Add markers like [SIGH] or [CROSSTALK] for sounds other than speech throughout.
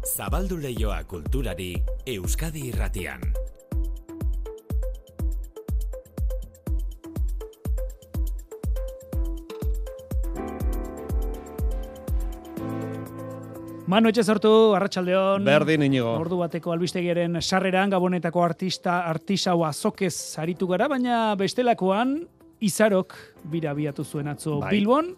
Zabaldu leioa kulturari Euskadi irratian. Manu etxe sortu, arratsaldeon. Berdin inigo. Ordu bateko albistegiaren sarreran gabonetako artista artisau azokez aritu gara, baina bestelakoan izarok bira biatu zuen atzo Bai. Bilbon,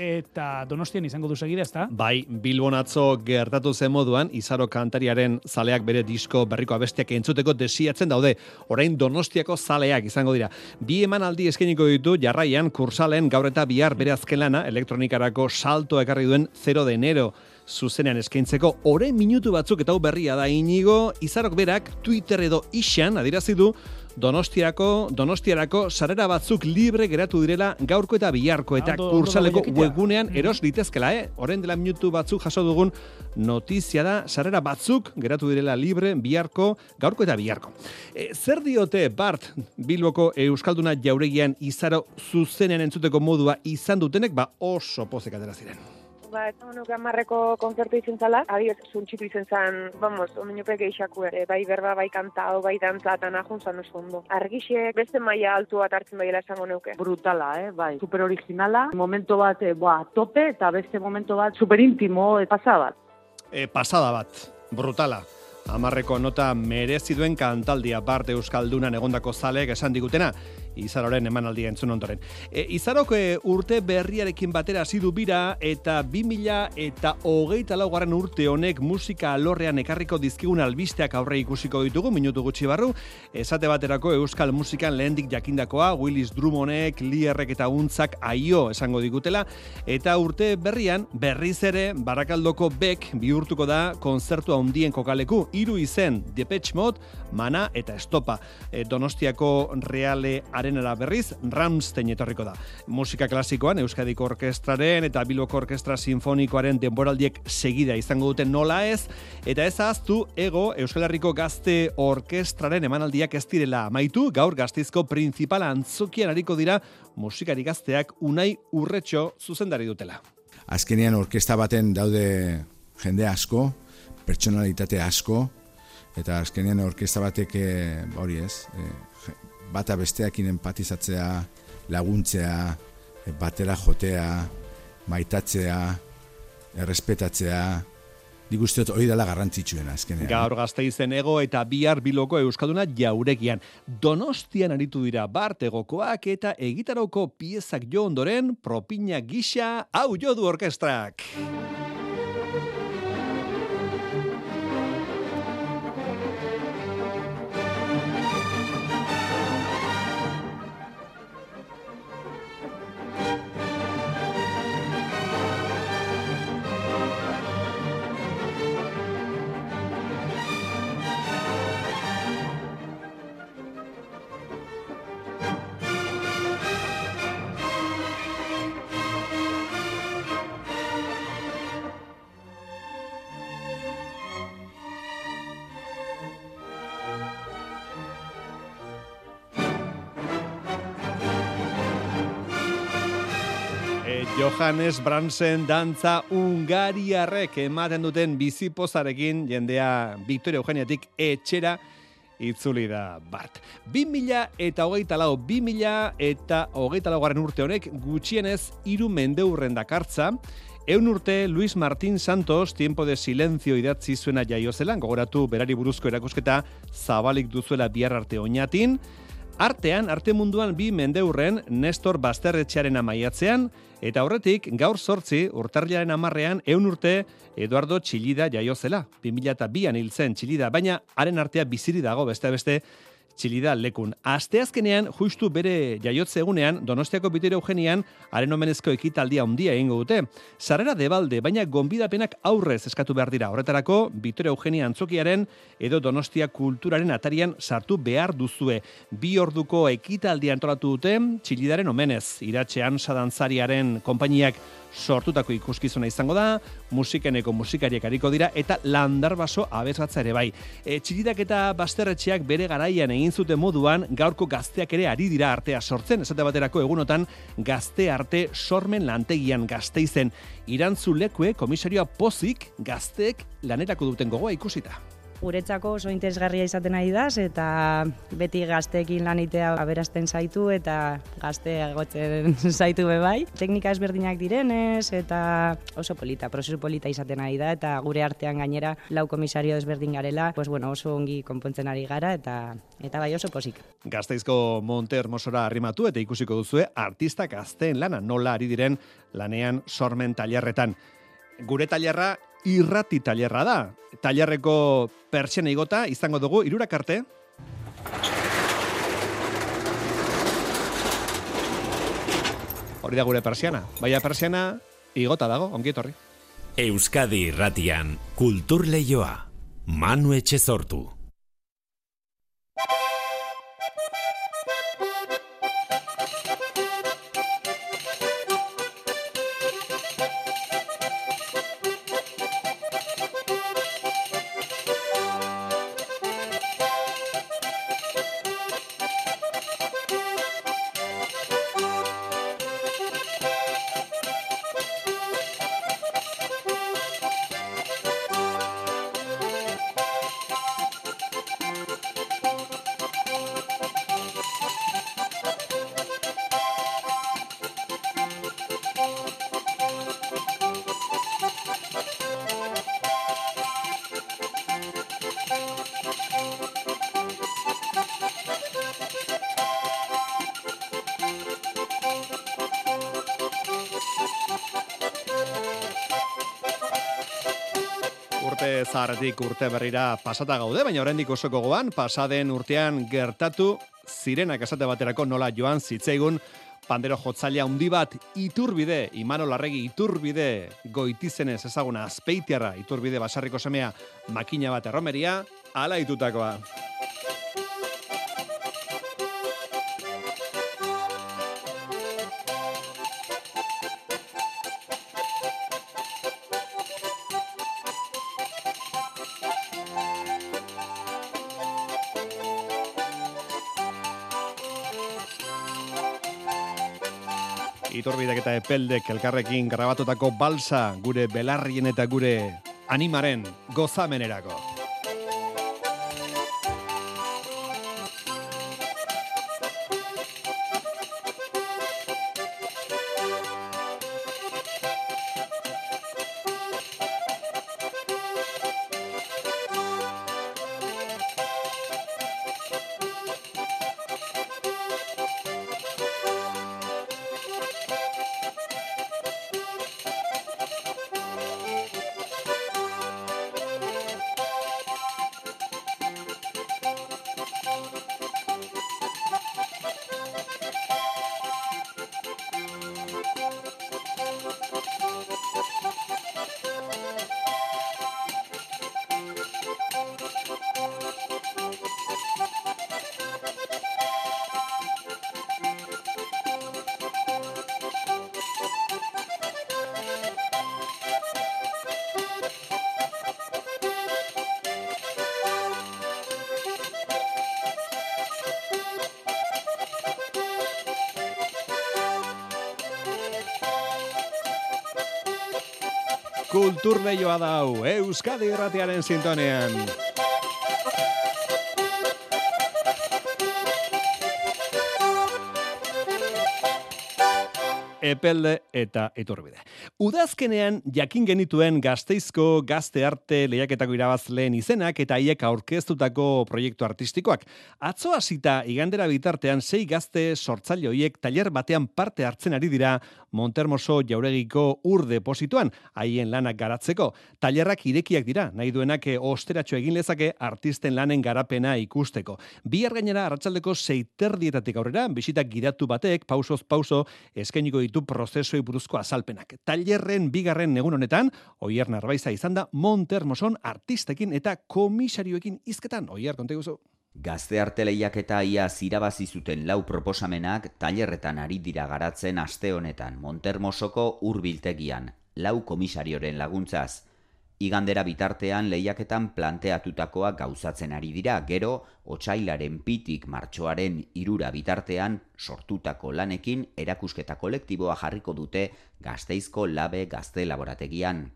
eta donostian izango du segida, ezta? Bai, Bilbon atzo gertatu zen moduan, Izaro kantariaren zaleak bere disko berriko abestiak entzuteko desiatzen daude. Orain Donostiako zaleak izango dira. Bi emanaldi eskainiko ditu jarraian kursalen gaur eta bihar bere azken lana elektronikarako salto ekarri duen 0 de enero zuzenean eskaintzeko orain minutu batzuk eta berria da inigo izarok berak Twitter edo isan adirazi du Donostiako, Donostiarako sarera batzuk libre geratu direla gaurko eta biharko eta ondo kursaleko webgunean eros litezkela, eh? Orain dela minutu batzuk jaso dugun notizia da sarera batzuk geratu direla libre biharko, gaurko eta biharko. E, zer diote Bart Bilboko Euskalduna jauregian izaro zuzenean entzuteko modua izan dutenek, ba oso pozek atera ziren. Ba, ez honu gamarreko konzertu izan zala, adiez, zuntxitu izan zan, vamos, omenupek geixaku ere, bai berba, bai kantao, bai dantza, eta nahun zan oso ondo. Argixek beste maila altu bat hartzen baiela esango neuke. brutala, eh, bai. Super originala, momento bat, eh, boa, tope, eta beste momento bat super intimo, eh, pasa bat. E, pasada bat, brutala. Amarreko nota merezi duen kantaldia Bart Euskaldunan egondako zaleek esan digutena, Izaroren emanaldia entzun ondoren. E, Izarok urte berriarekin batera hasi du bira eta 2000 eta hogeita laugarren urte honek musika alorrean ekarriko dizkigun albisteak aurre ikusiko ditugu, minutu gutxi barru, esate baterako euskal musikan lehendik jakindakoa, Willis Drummondek, Lierrek eta Untzak aio esango digutela, eta urte berrian berriz ere Barakaldoko Bek bihurtuko da kontzertu handien kokaleku, hiru izen, Depeche Mode, Mana eta Estopa. E, Donostiako Reale Arenara berriz, Ramstein etorriko da. Musika klasikoan Euskadiko Orkestraren eta Bilboko Orkestra Sinfonikoaren denboraldiek segida izango duten nola ez, eta ez ahaztu ego Euskal Herriko Gazte Orkestraren emanaldiak ez direla amaitu, gaur gaztizko principala antzokian hariko dira musikari gazteak unai urretxo zuzendari dutela. azkenean orkesta baten daude jende asko, pertsonalitate asko, eta azkenean orkesta batek eh, hori ez, je- bata besteakin empatizatzea, laguntzea, eh, batera jotea, maitatzea, errespetatzea, nik uste dut hori dela garrantzitsuena azkenean. Gaur gazteizen ego eta bihar biloko euskaduna jauregian. Donostian aritu dira bart egokoak eta egitaroko piezak jo ondoren propina gisa hau jo du orkestrak. Johannes Bransen dantza Ungariarrek ematen duten bizipozarekin jendea Victoria Eugeniatik etxera itzuli da Bart. 2000 eta hogeita lau, 2000 eta hogeita laugarren urte honek gutxienez hiru mendeurren dakartza, Eun urte Luis Martín Santos tiempo de silencio idatzi zuena jaiozelan, gogoratu berari buruzko erakusketa zabalik duzuela bihar arte oinatin, Artean, arte munduan bi mendeurren Nestor Basterretxearen amaiatzean, eta horretik gaur sortzi urtarriaren amarrean eun urte Eduardo Txillida jaiozela. 2002an hil zen Txillida, baina haren artea biziri dago beste beste Txilida lekun. Asteazkenean, justu bere jaiotze egunean, Donostiako Bitero Eugenian, haren omenezko ekitaldia handia egingo dute. Sarrera debalde, baina gonbidapenak aurrez eskatu behar dira. Horretarako, Bitero Eugenia antzokiaren edo Donostia kulturaren atarian sartu behar duzue. Bi orduko ekitaldia antolatu dute, Txilidaren omenez. Iratxean sadantzariaren konpainiak sortutako ikuskizuna izango da, musikeneko musikariak ariko dira, eta landarbaso abesgatza ere bai. E, txilidak eta basterretxeak bere garaian egin egin zute moduan gaurko gazteak ere ari dira artea sortzen, esate baterako egunotan gazte arte sormen lantegian gazteizen. Irantzu lekue komisarioa pozik gazteek lanerako duten gogoa ikusita guretzako oso interesgarria izaten ari da, eta beti gazteekin lanitea aberasten zaitu eta gazte agotzen [LAUGHS] zaitu bebai. Teknika ezberdinak direnez eta oso polita, prozesu polita izaten ari da, eta gure artean gainera lau komisario ezberdin garela, pues bueno, oso ongi konpontzen ari gara eta eta bai oso posik. Gazteizko Monte Hermosora arrimatu eta ikusiko duzue artista gazteen lana nola ari diren lanean sormen tailerretan. Gure tailerra irrati tailerra da. Tailerreko pertsiana igota izango dugu irurak arte. Hori da gure persiana. Baina persiana igota dago, ongi etorri. Euskadi irratian, kultur lehioa, manu etxe urte zaharretik urte berrira pasata gaude, baina oraindik oso gogoan, pasaden urtean gertatu zirenak esate baterako nola joan zitzaigun pandero jotzailea handi bat iturbide, imano larregi iturbide goitizenez ezaguna azpeitiarra iturbide basarriko semea makina bat erromeria, ala itutakoa. Iturbidek eta epeldek elkarrekin grabatutako balsa gure belarrien eta gure animaren gozamenerako. Kultur behioa dau, Euskadi irratiaren sintonean. Epelde eta iturbide. Udazkenean jakin genituen gazteizko gazte arte lehiaketako irabazleen izenak eta haiek aurkeztutako proiektu artistikoak. Atzo hasita igandera bitartean sei gazte sortzaile hoiek tailer batean parte hartzen ari dira Montermoso jauregiko ur deposituan, haien lanak garatzeko. Tailerrak irekiak dira, nahi duenak osteratxo egin lezake artisten lanen garapena ikusteko. Bihar gainera arratsaldeko seiterdietatik aurrera, bisitak gidatu batek, pausoz pauso, eskainiko ditu prozesoi buruzko azalpenak. Tailerren bigarren egun honetan, Oier Narbaiza izan da Montermoson artistekin eta komisarioekin izketan. Oier, konte guzu. Gazte arte lehiaketa ia zirabazi zuten lau proposamenak tailerretan ari dira garatzen aste honetan Montermosoko hurbiltegian, lau komisarioren laguntzaz. Igandera bitartean lehiaketan planteatutakoa gauzatzen ari dira, gero, otsailaren pitik martxoaren irura bitartean sortutako lanekin erakusketa kolektiboa jarriko dute gazteizko labe gazte laborategian.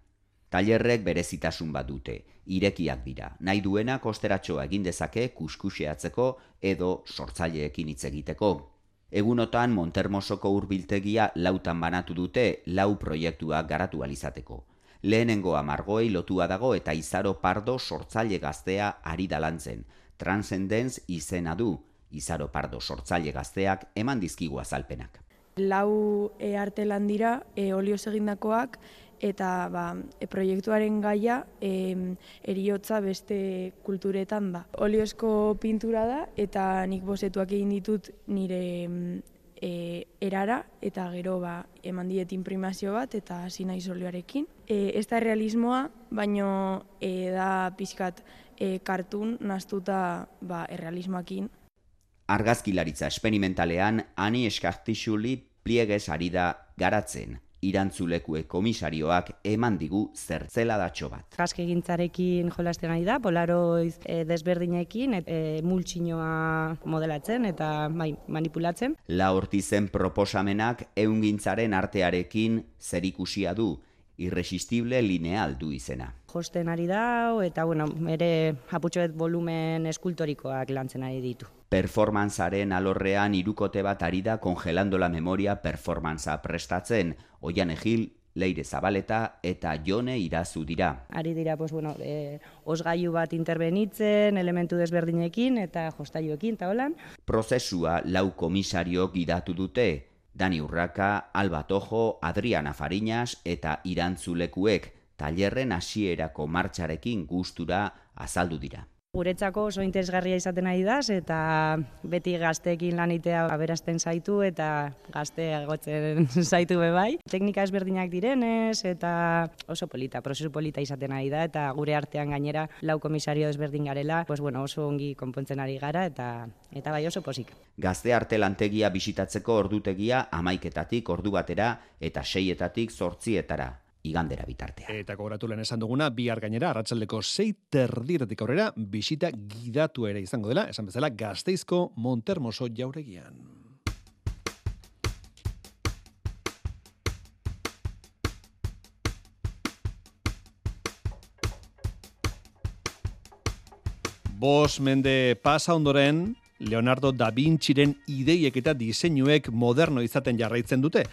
Tailerrek berezitasun bat dute, irekiak dira, nahi duena kosteratxoa egin dezake kuskuseatzeko edo sortzaileekin hitz egiteko. Egunotan Montermosoko hurbiltegia lautan banatu dute lau proiektua garatu alizateko lehenengo amargoei lotua dago eta izaro pardo sortzaile gaztea ari dalantzen. Transcendence izena du, izaro pardo sortzaile gazteak eman dizkigu azalpenak. Lau e, arte dira, e, olioz egindakoak, eta ba, e, proiektuaren gaia e, eriotza beste kulturetan da. Oliozko pintura da, eta nik bosetuak egin ditut nire e, erara eta gero ba, eman diet imprimazio bat eta hasi naiz olioarekin. E, ez da realismoa, baino e, da pixkat e, kartun naztuta ba, errealismoakin. Argazkilaritza esperimentalean, ani eskartixuli plieges ari da garatzen irantzulekue komisarioak eman digu zertzela datxo bat. Jaske gintzarekin jolasten ari da, polaroiz e, desberdinekin, e, multxinoa modelatzen eta bai, manipulatzen. La hortizen proposamenak eungintzaren artearekin zerikusia du, irresistible lineal du izena. Josten ari da, eta bueno, ere aputxoet volumen eskultorikoak lantzen ari ditu performanzaren alorrean irukote bat ari da kongelando la memoria performantza prestatzen, oian egil, leire zabaleta eta jone irazu dira. Ari dira, pues, bueno, e, osgaiu bat interbenitzen, elementu desberdinekin eta jostaiuekin, eta holan. Prozesua lau komisario gidatu dute, Dani Urraka, Alba Tojo, Adriana Fariñas eta Irantzulekuek, tailerren hasierako martxarekin gustura azaldu dira. Guretzako oso interesgarria izaten ari da, eta beti gazteekin lanitea aberasten zaitu eta gazte agotzen [LAUGHS] zaitu bai. Teknika ezberdinak direnez eta oso polita, prozesu polita izaten ari da, eta gure artean gainera lau komisario ezberdin garela, pues bueno, oso ongi konpontzen ari gara eta eta bai oso posik. Gazte arte lantegia bisitatzeko ordutegia amaiketatik ordu batera eta seietatik zortzietara igandera bitartea. Eta kogratu lehen esan duguna, bihar gainera, arratsaldeko sei terdiretik aurrera, bisita gidatu ere izango dela, esan bezala, gazteizko Montermoso jauregian. Bos mende pasa ondoren, Leonardo da Vinciren ideiek eta diseinuek moderno izaten jarraitzen dute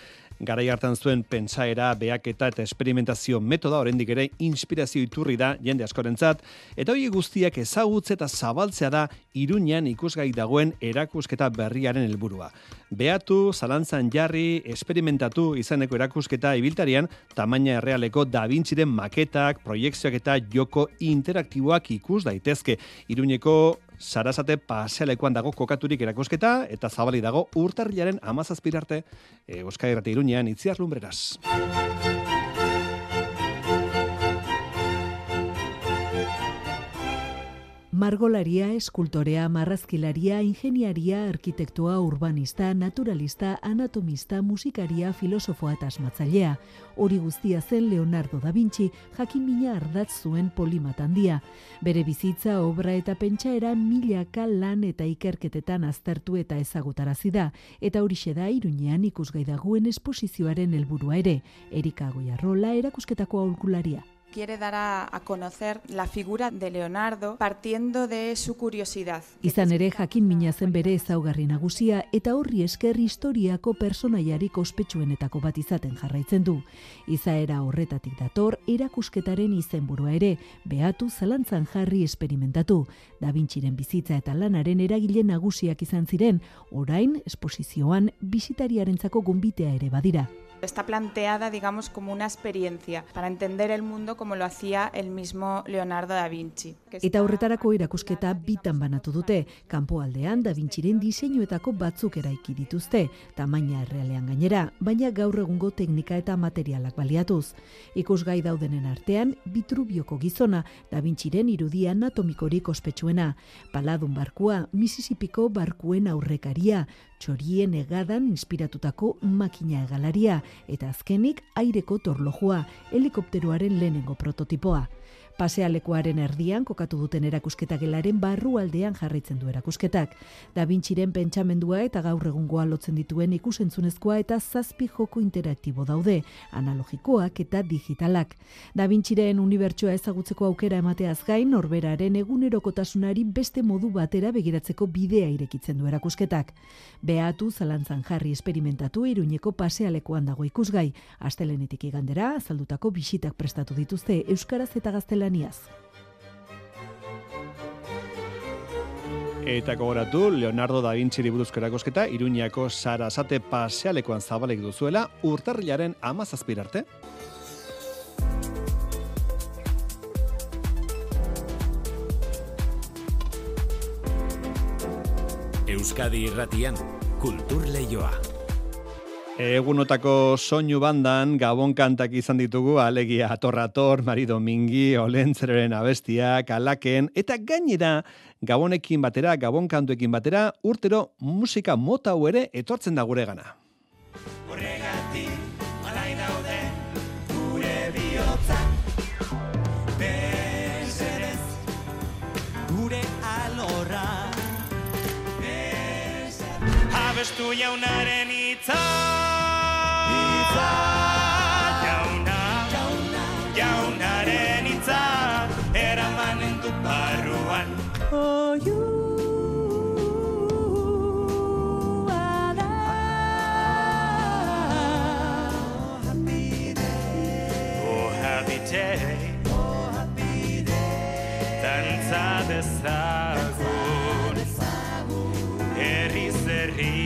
garai hartan zuen pentsaera, beaketa eta esperimentazio metoda oraindik ere inspirazio iturri da jende askorentzat eta hori guztiak ezagutze eta zabaltzea da Iruñean ikusgai dagoen erakusketa berriaren helburua. Beatu, zalantzan jarri, esperimentatu izaneko erakusketa ibiltarian tamaina errealeko Da Vinciren maketak, proiektzioak eta joko interaktiboak ikus daitezke. Iruñeko Sarasate pasealekuan dago kokaturik erakusketa eta zabali dago urtarrilaren amazazpirarte e, Euskal Herrati Iruñean itziar lumbreraz. Margolaria, eskultorea, marrazkilaria, ingeniaria, arkitektua, urbanista, naturalista, anatomista, musikaria, filosofoa eta asmatzailea. Hori guztia zen Leonardo da Vinci jakin mina ardatz zuen polimatandia. Bere bizitza, obra eta pentsaera milaka lan eta ikerketetan aztertu eta ezagutarazi da. Eta hori da iruñean ikusgai dagoen esposizioaren helburua ere. Erika Goiarrola erakusketako aurkularia quiere dar a, a conocer la figura de Leonardo partiendo de su curiosidad. Izan ere jakin mina zen bere ezaugarri nagusia eta horri esker historiako personaiarik ospetsuenetako bat izaten jarraitzen du. Izaera horretatik dator erakusketaren izenburua ere, behatu zalantzan jarri esperimentatu. Da Vinciren bizitza eta lanaren eragile nagusiak izan ziren, orain esposizioan bisitariarentzako gumbitea ere badira. Está planteada, digamos, como una experiencia para entender el mundo como lo hacía el mismo Leonardo da Vinci. Eta horretarako irakusketa bitan banatu dute, kanpoaldean da Vinciren diseinuetako batzuk eraiki dituzte, tamaina errealean gainera, baina gaur egungo teknika eta materialak baliatuz. Ikusgai daudenen artean, Vitruvioko gizona, da Vinciren irudia anatomikorik ospetsuena, paladun barkua, Mississippiko barkuen aurrekaria, txorien egadan inspiratutako makina egalaria eta azkenik aireko torlojua, helikopteroaren lehenengo prototipoa. Pasealekuaren erdian kokatu duten erakusketa gelaren barrualdean jarraitzen du erakusketak. Da Vinciren pentsamendua eta gaur egungoa lotzen dituen ikusentzunezkoa eta zazpi joko interaktibo daude, analogikoak eta digitalak. Da Vinciren unibertsoa ezagutzeko aukera emateaz gain, norberaren egunerokotasunari beste modu batera begiratzeko bidea irekitzen du erakusketak. Beatu zalantzan jarri esperimentatu iruñeko pasealekuan dago ikusgai. Astelenetik igandera, azaldutako bisitak prestatu dituzte Euskaraz eta Gaztelaniaz. Eta gogoratu, Leonardo da Vinci buruzko erakosketa, Iruñako Sarasate pasealekoan zabalek duzuela, urtarrilaren amazazpirarte. Euskadi irratian, kultur leioa. Egunotako soinu bandan Gabon kantak izan ditugu alegia atorrator, Mari Domingi, Olentzereren abestia, Kalaken, eta gainera Gabonekin batera, Gabon kantuekin batera, urtero musika mota ere etortzen da gure gana. Horregatik, alai daude, dezagun. Herri zerri.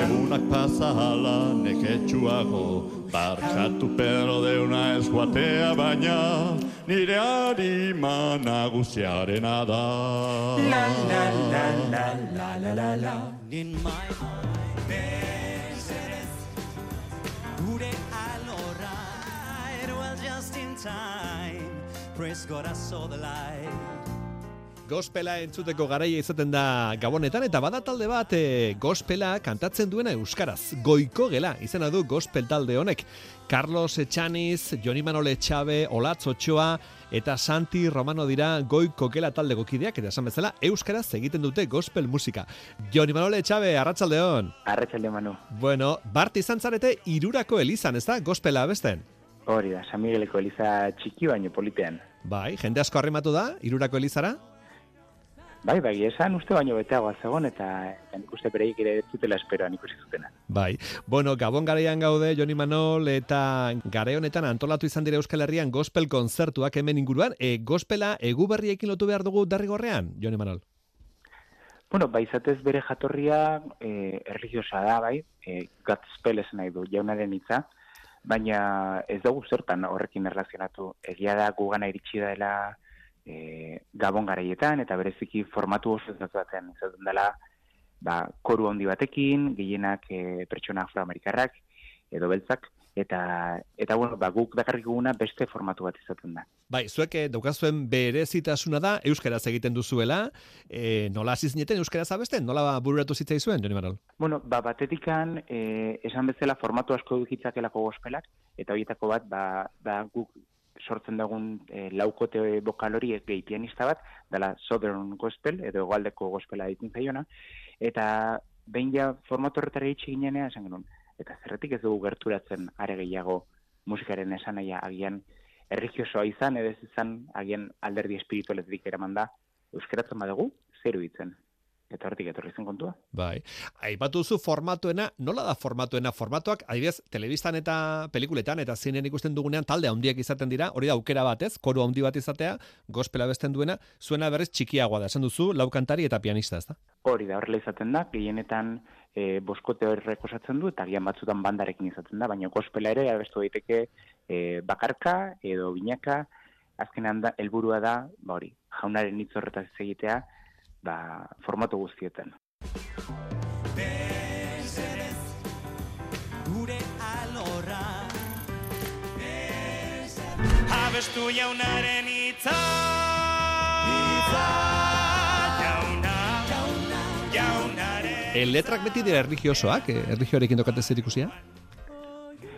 Egunak pasa hala neketsuago Barkatu Pedro deuna ez guatea baina Nire harima nagusiarena da La la la la la la la la In my mind Beserez Gure alorra It was just in time Praise God I saw the light Gospela entzuteko garaia izaten da Gabonetan eta bada talde bat e, gospela kantatzen duena euskaraz. Goiko gela izena du gospel talde honek. Carlos Echaniz, Joni Manole Etxabe, Olatz Otxoa eta Santi Romano dira goiko gela taldeko kideak eta esan bezala euskaraz egiten dute gospel musika. Joni Manole Etxabe, arratsaldeon. Arratsalde Manu. Bueno, bart izan zarete irurako elizan, ez da, gospela abesten? Hori da, San Migueleko eliza txiki baino politean. Bai, jende asko harrimatu da, irurako elizara? Bai, bai, esan uste baino beteagoa zegoen eta, eta nik uste bereik ere ez zutela esperoan ikusi zutena. Bai, bueno, Gabon garaian gaude, Joni Manol, eta gare honetan antolatu izan dira Euskal Herrian gospel konzertuak hemen inguruan, e, gospela egu berriekin lotu behar dugu darrigorrean, Joni Manol? Bueno, bai, izatez bere jatorria e, erligiosa da, bai, e, Godspell esan nahi du, jaunaren hitza, baina ez dugu zertan horrekin erlazionatu. Egia da gugana iritsi dela e, gabon garaietan, eta bereziki formatu oso ez baten izaten dela ba, koru handi batekin, gehienak e, pertsona afroamerikarrak edo beltzak, eta, eta bueno, ba, guk dakarrik guguna beste formatu bat izaten da. Bai, zuek eh, daukazuen berezitasuna da, euskaraz egiten duzuela, e, nola hasi zineten euskaraz abesten, nola bururatu zitzaizuen, Joni Manol? Bueno, ba, batetikan, e, esan bezala formatu asko dukitzakelako gospelak, eta horietako bat, ba, ba, guk sortzen dugun e, laukote bokal hori gehi pianista bat, dela Southern Gospel, edo egoaldeko gospela ditzen zaiona, eta behin ja formatu horretara itxe ginean esan genuen, eta zerretik ez dugu gerturatzen are gehiago musikaren esan agian erregiosoa izan, edo ez izan agian alderdi espiritualetik eraman da, euskaratzen badugu, zeru ditzen eta hortik etorri zen kontua. Bai. Aipatu zu formatuena, nola da formatuena? Formatuak, adibidez, telebistan eta pelikuletan eta zinean ikusten dugunean talde handiak izaten dira, hori da aukera batez, koru handi bat izatea, gospela besten duena, zuena berriz txikiagoa da, esan duzu, laukantari eta pianista, ez da? Hori da, horrela izaten da, gehienetan e, boskote horrek osatzen du, eta gian batzutan bandarekin izaten da, baina gospela ere, abestu daiteke e, bakarka edo binaka, azkenean da, helburua da, ba hori, jaunaren hitz horretaz egitea, ba, formatu guztietan. Beserez, gure alorra. Beserez, abestu jaunaren hitza. Hitza, jauna, jauna, jaunaren E, letrak beti dira erligiosoak, erligioarekin dokate zer ikusia?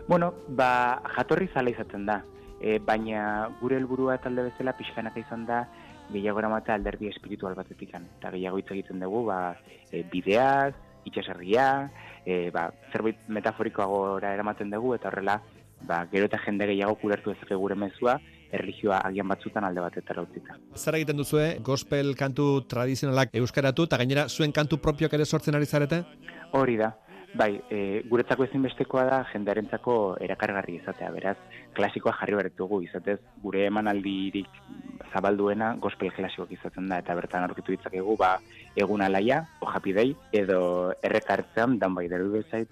Bueno, ba, jatorri zala izaten da. E, baina gure helburua talde bezala pixkanaka izan da gehiago eramata alderdi espiritual batetikan. Eta gehiago hitz egiten dugu, ba, e, bideaz, itxaserria, e, ba, zerbait metaforikoagora eramaten dugu, eta horrela, ba, gero eta jende gehiago kulertu ezake gure mezua, erlijioa agian batzutan alde batetara utzita. Zer egiten duzue, gospel kantu tradizionalak euskaratu, eta gainera zuen kantu propioak ere sortzen ari zarete? Hori da. Bai, e, guretzako ezinbestekoa da jendarentzako erakargarri izatea, beraz, klasikoa jarri beretugu, izatez, gure emanaldirik zabalduena gospel klasikoak izaten da, eta bertan aurkitu ditzakegu, ba, egun alaia, o happy day, edo errekartzean, dan bai deru bezait,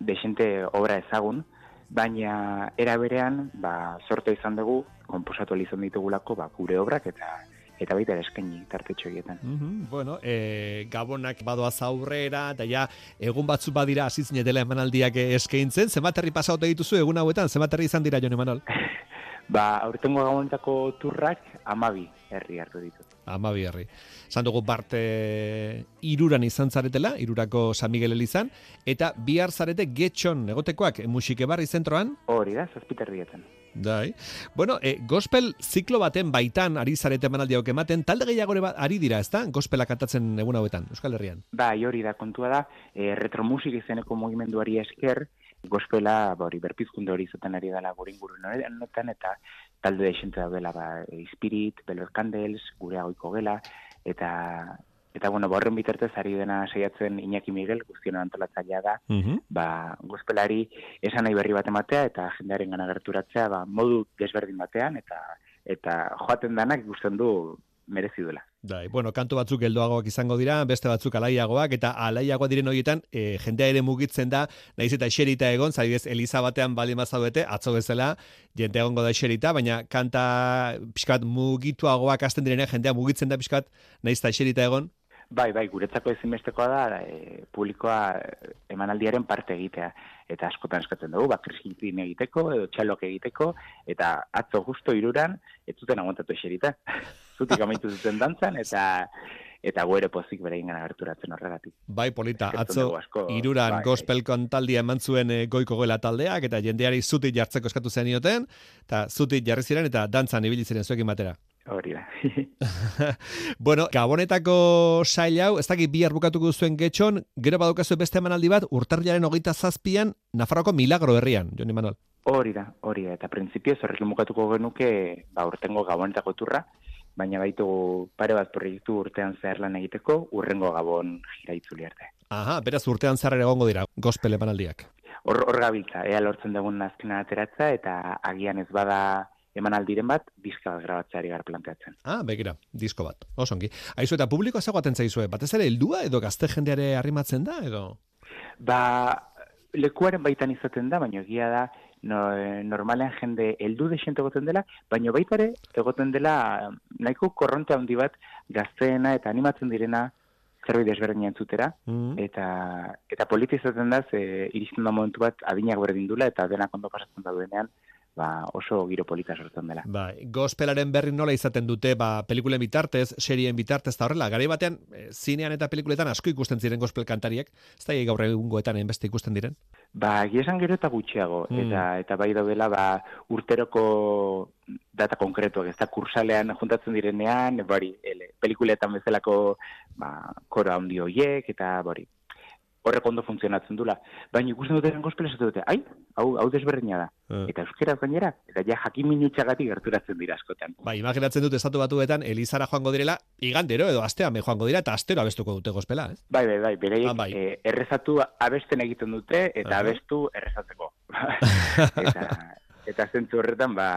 desente obra ezagun, baina era berean, ba, sorte izan dugu, komposatu izan ditugulako, ba, gure obrak, eta eta baita eskaini tartetxo egietan. Mm Bueno, e, gabonak badoaz aurrera, eta ja, egun batzu badira asitzine dela emanaldiak eskaintzen, zenbat herri pasaute dituzu egun hauetan, zenbat herri izan dira, Jon Emanol? [LAUGHS] ba, aurtengo gabonetako turrak amabi herri hartu ditu. Amabi herri. Zan dugu parte iruran izan zaretela, irurako San Miguel Elizan, eta bihar zarete getxon egotekoak musike barri zentroan? Hori da, zazpiterrietan. Dai. Bueno, e, gospel ziklo baten baitan ari zarete emanaldiak ematen, talde gehiago ere ari dira, ezta? Gospela kantatzen egun hauetan, Euskal Herrian. Bai, hori da, kontua da, e, retromusik izeneko mugimenduari esker, gospela, ba, hori, berpizkunde hori izaten ari dela gure inguru notan, eta talde da dela, ba, Spirit, Belor Candles, gure agoiko gela, eta eta bueno, borren bitartez ari dena saiatzen Iñaki Miguel, guztion antolatzailea da, ba, gospelari esan nahi berri bat ematea eta jendearen gana gerturatzea, ba, modu desberdin batean, eta eta joaten danak ikusten du merezi duela. Dai, bueno, kantu batzuk geldoagoak izango dira, beste batzuk alaiagoak, eta alaiagoak diren horietan, e, jendea ere mugitzen da, nahiz eta eserita egon, zaibidez, Eliza batean bali mazaudete, atzo bezala, jente egongo da eserita, baina kanta pixkat mugituagoak hasten direnean, jendea mugitzen da pixkat, nahiz eta eserita egon, Bai, bai, guretzako ezinbestekoa da e, publikoa emanaldiaren parte egitea. Eta askotan eskatzen dugu, ba, kriskintzin egiteko, edo txalok egiteko, eta atzo justo iruran, ez zuten aguantatu eserita. [LAUGHS] Zutik amaitu zuten dantzan, eta eta goere pozik bere ingana gerturatzen horregatik. Bai, polita, atzo iruran bai, gospel kontaldia eman zuen e, goiko goela taldeak, eta jendeari zutik jartzeko eskatu zen ioten, eta zutik jarri ziren, eta dantzan ibili ziren zuekin batera. Hori da. [LAUGHS] bueno, gabonetako sail hau, ez dakit bihar bukatuko zuen getxon, gero badukazu beste emanaldi bat, urtarriaren hogeita zazpian, Nafarroko milagro herrian, Joni Manuel. Hori da, hori da, eta prinsipio horrekin bukatuko genuke, ba, urtengo gabonetako turra, baina baitu pare bat proiektu urtean zehar lan egiteko, urrengo gabon jira arte. Aha, beraz urtean zehar egongo dira, gospel emanaldiak. Hor, hor gabiltza, ea lortzen dugun azkena ateratza, eta agian ez bada emanaldiren bat, diska bat grabatzeari gara planteatzen. Ah, begira, disko bat, osongi. Aizu eta publikoa zagoaten zaizue, batez ere heldua edo gazte jendeare arrimatzen da, edo? Ba, lekuaren baitan izaten da, baina egia da, no, normalean jende heldu desente egoten dela, baina baita ere egoten dela nahiko korronte handi bat gazteena eta animatzen direna zerbait desberdin entzutera, mm eta, eta politizatzen da, ze iristen da momentu bat adinak berdin dula, eta denak ondo pasatzen da duenean, ba, oso giro polita sortzen dela. Ba, gospelaren berri nola izaten dute, ba, pelikulen bitartez, serien bitartez, eta horrela, gari batean, e, zinean eta pelikuletan asko ikusten ziren gospel kantariek, ez da gaur egungoetan beste ikusten diren? Ba, giesan gero eta gutxiago, mm. eta, eta bai daudela, ba, urteroko data konkretuak, ez da kursalean juntatzen direnean, bari, ele, pelikuletan bezalako, ba, koro handi hoiek, eta bari, horrek ondo funtzionatzen dula. Baina ikusten dute gospel ez dute, ai, hau, hau desberdina da. Uh. Eta euskera gainera, eta ja jakin minutxagatik gerturatzen dira askotan. Ba, imaginatzen dute estatu batuetan, Elizara joango direla, igandero edo astean me joango dira, eta astero abestuko dute gospela, ez? Bai, bai, bai, bereiek ah, bai. Eh, errezatu abesten egiten dute, eta abestu errezatzeko. [LAUGHS] eta, eta zentzu horretan, ba,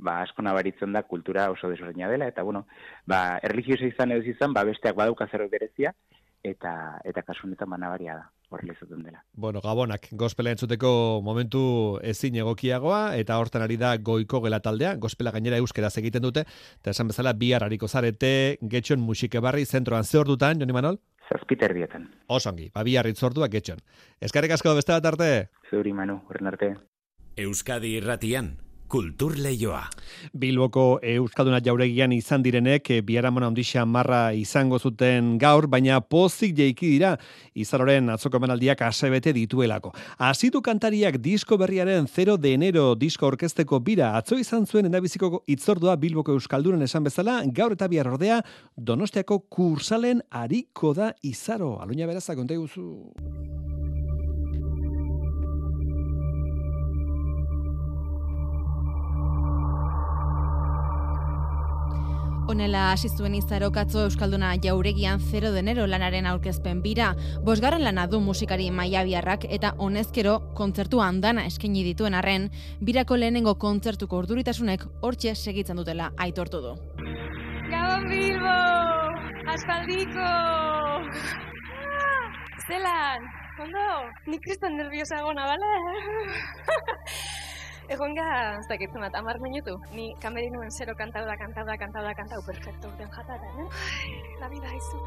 ba, asko nabaritzen da kultura oso desberdina dela, eta bueno, ba, erligioso izan edo izan, ba, besteak badauka zer berezia, eta eta kasu honetan manabaria da horrela izaten dela. Bueno, Gabonak, gospela entzuteko momentu ezin egokiagoa, eta hortan ari da goiko gela taldea, gospela gainera euskera egiten dute, eta esan bezala bihar hariko zarete, getxon musike barri, zentroan ze ordutan, Joni Manol? Zazpiter dietan. Osongi, ba bihar itzordua getxon. Eskarrik asko beste bat arte? Zeuri Manu, horren arte. Euskadi irratian, Kultur Leioa. Bilboko Euskalduna jauregian izan direnek eh, biharamona ondixa marra izango zuten gaur, baina pozik jeiki dira izaroren atzoko emanaldiak asebete dituelako. Asitu kantariak disko berriaren 0 de enero disko orkesteko bira atzo izan zuen endabiziko itzordua Bilboko Euskaldunen esan bezala, gaur eta bihar ordea Donostiako kursalen ariko da izaro. Aluña berazak, konta guzu. Honela hasi zuen izarokatzo Euskalduna jauregian 0 denero lanaren aurkezpen bira, bosgarren lana du musikari maiabiarrak eta honezkero kontzertu handana eskaini dituen arren, birako lehenengo kontzertuko orduritasunek hortxe segitzen dutela aitortu du. Gabon Bilbo! Aspaldiko! Zelan, ondo? Nik kriston nerviosa gona, bale? [LAUGHS] Egon ga, ez dakit zenbat, amar minutu. Ni kamerinuen zero kantau da, kantau da, kantau da, kantau, perfecto, urten jatara, eh? La vida izu.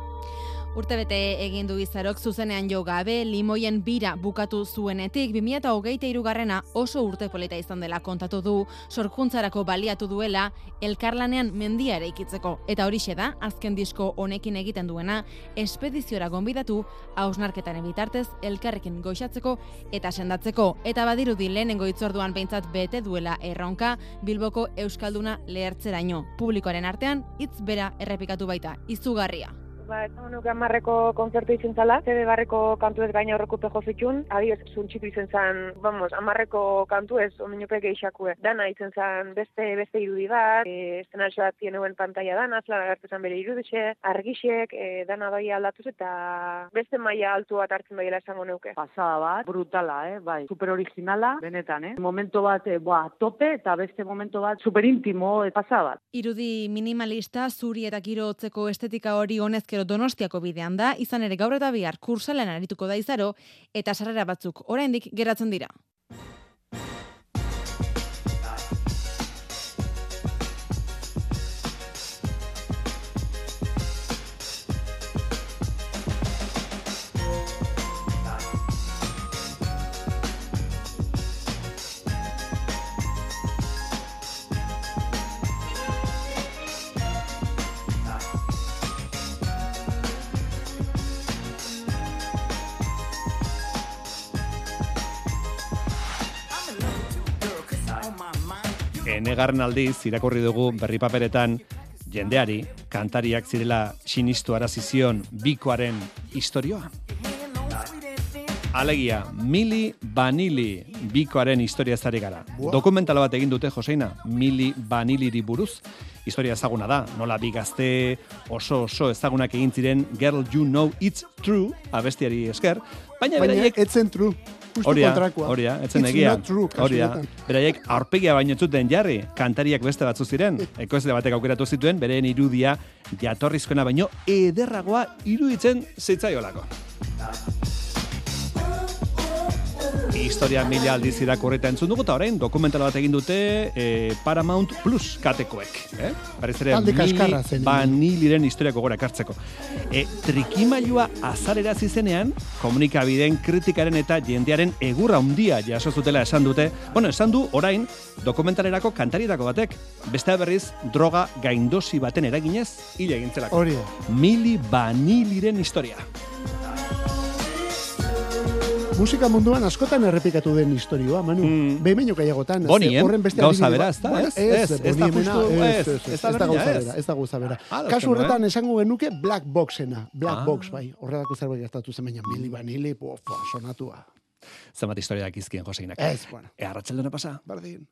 Urtebete egin du izarok zuzenean jo gabe, limoien bira bukatu zuenetik, 2008 irugarrena oso urte polita izan dela kontatu du, sorkuntzarako baliatu duela, elkarlanean mendia ere ikitzeko. Eta horixe da, azken disko honekin egiten duena, espediziora gonbidatu, hausnarketaren bitartez, elkarrekin goixatzeko eta sendatzeko. Eta badirudi lehenengo itzorduan behintzat bete duela erronka, Bilboko Euskalduna lehertzeraino. Publikoaren artean, hitz bera errepikatu baita, izugarria. Ba, ez nuke amarreko kontzertu izan zala, zebe barreko kantu ez gaina horreko pejo zitxun, adioz, zuntxitu izan zan, vamos, amarreko kantu ez, omeniope geixakue. Dana izan zan beste beste irudi bat, e, eszenarxo bat zienuen pantalla dana, zela zan bere irudixe, argixek, e, dana bai aldatuz eta beste maila altu bat hartzen baiela esango neuke. Pasada bat, brutala, eh? bai, super originala, benetan, eh? Momento bat, eh, boa, tope, eta beste momento bat, super intimo, eh, pasada bat. Irudi minimalista, zuri eta giro hotzeko estetika hori honezkero donostiako bidean da, izan ere gaur eta bihar kursalen arituko da izaro, eta sarrera batzuk oraindik geratzen dira. Enegarren aldiz, irakurri dugu berri paperetan, jendeari, kantariak zirela sinistu arazizion bikoaren historioa. Alegia, Mili Vanili bikoaren historia zari gara. Dokumentala bat egin dute, Joseina, Mili Vaniliri buruz. Historia ezaguna da, nola bi gazte oso oso ezagunak egin ziren Girl You Know It's True, abestiari esker, baina, Baina beraiek etzen true. Justo Horia, kontrakoa. horia, etzen It's egia. true, Horia, beraiek aurpegia baino zuten jarri, kantariak beste batzu ziren. [LAUGHS] Ekoizle batek aukeratu zituen, bereen irudia jatorrizkoena baino ederragoa iruditzen zitzaiolako. Historia mila aldiz irakurrita entzun dugu, eta orain dokumental bat egin dute eh, Paramount Plus katekoek. Eh? Berriz ere, Mili kaskarra zen. Vaniliren historiako gora ekartzeko. E, trikimailua azarera zizenean, komunikabideen kritikaren eta jendearen egurra handia jaso zutela esan dute. Bueno, esan du orain dokumentalerako kantarietako batek, beste berriz droga gaindosi baten eraginez hil egintzelako. Hori. Mili Vaniliren historia. Musika munduan askotan errepikatu den historioa, Manu. Mm. Behin gehiagotan. Boni, eh? horren beste Gauza bera, ez da, ez? Ez, Ez, da justu- ez, ez, da da gauza bera, ez da gauza bera. Ah, Kasu dauzkano, horretan eh? esango genuke Black Boxena, Black Ah. Box bai. Horrelako zerbait gertatu zen baina Mili Vanilli, pofa, sonatua. Zenbat historia dakizkien Joseinak. Ez, bueno. E, pasa? Bardin.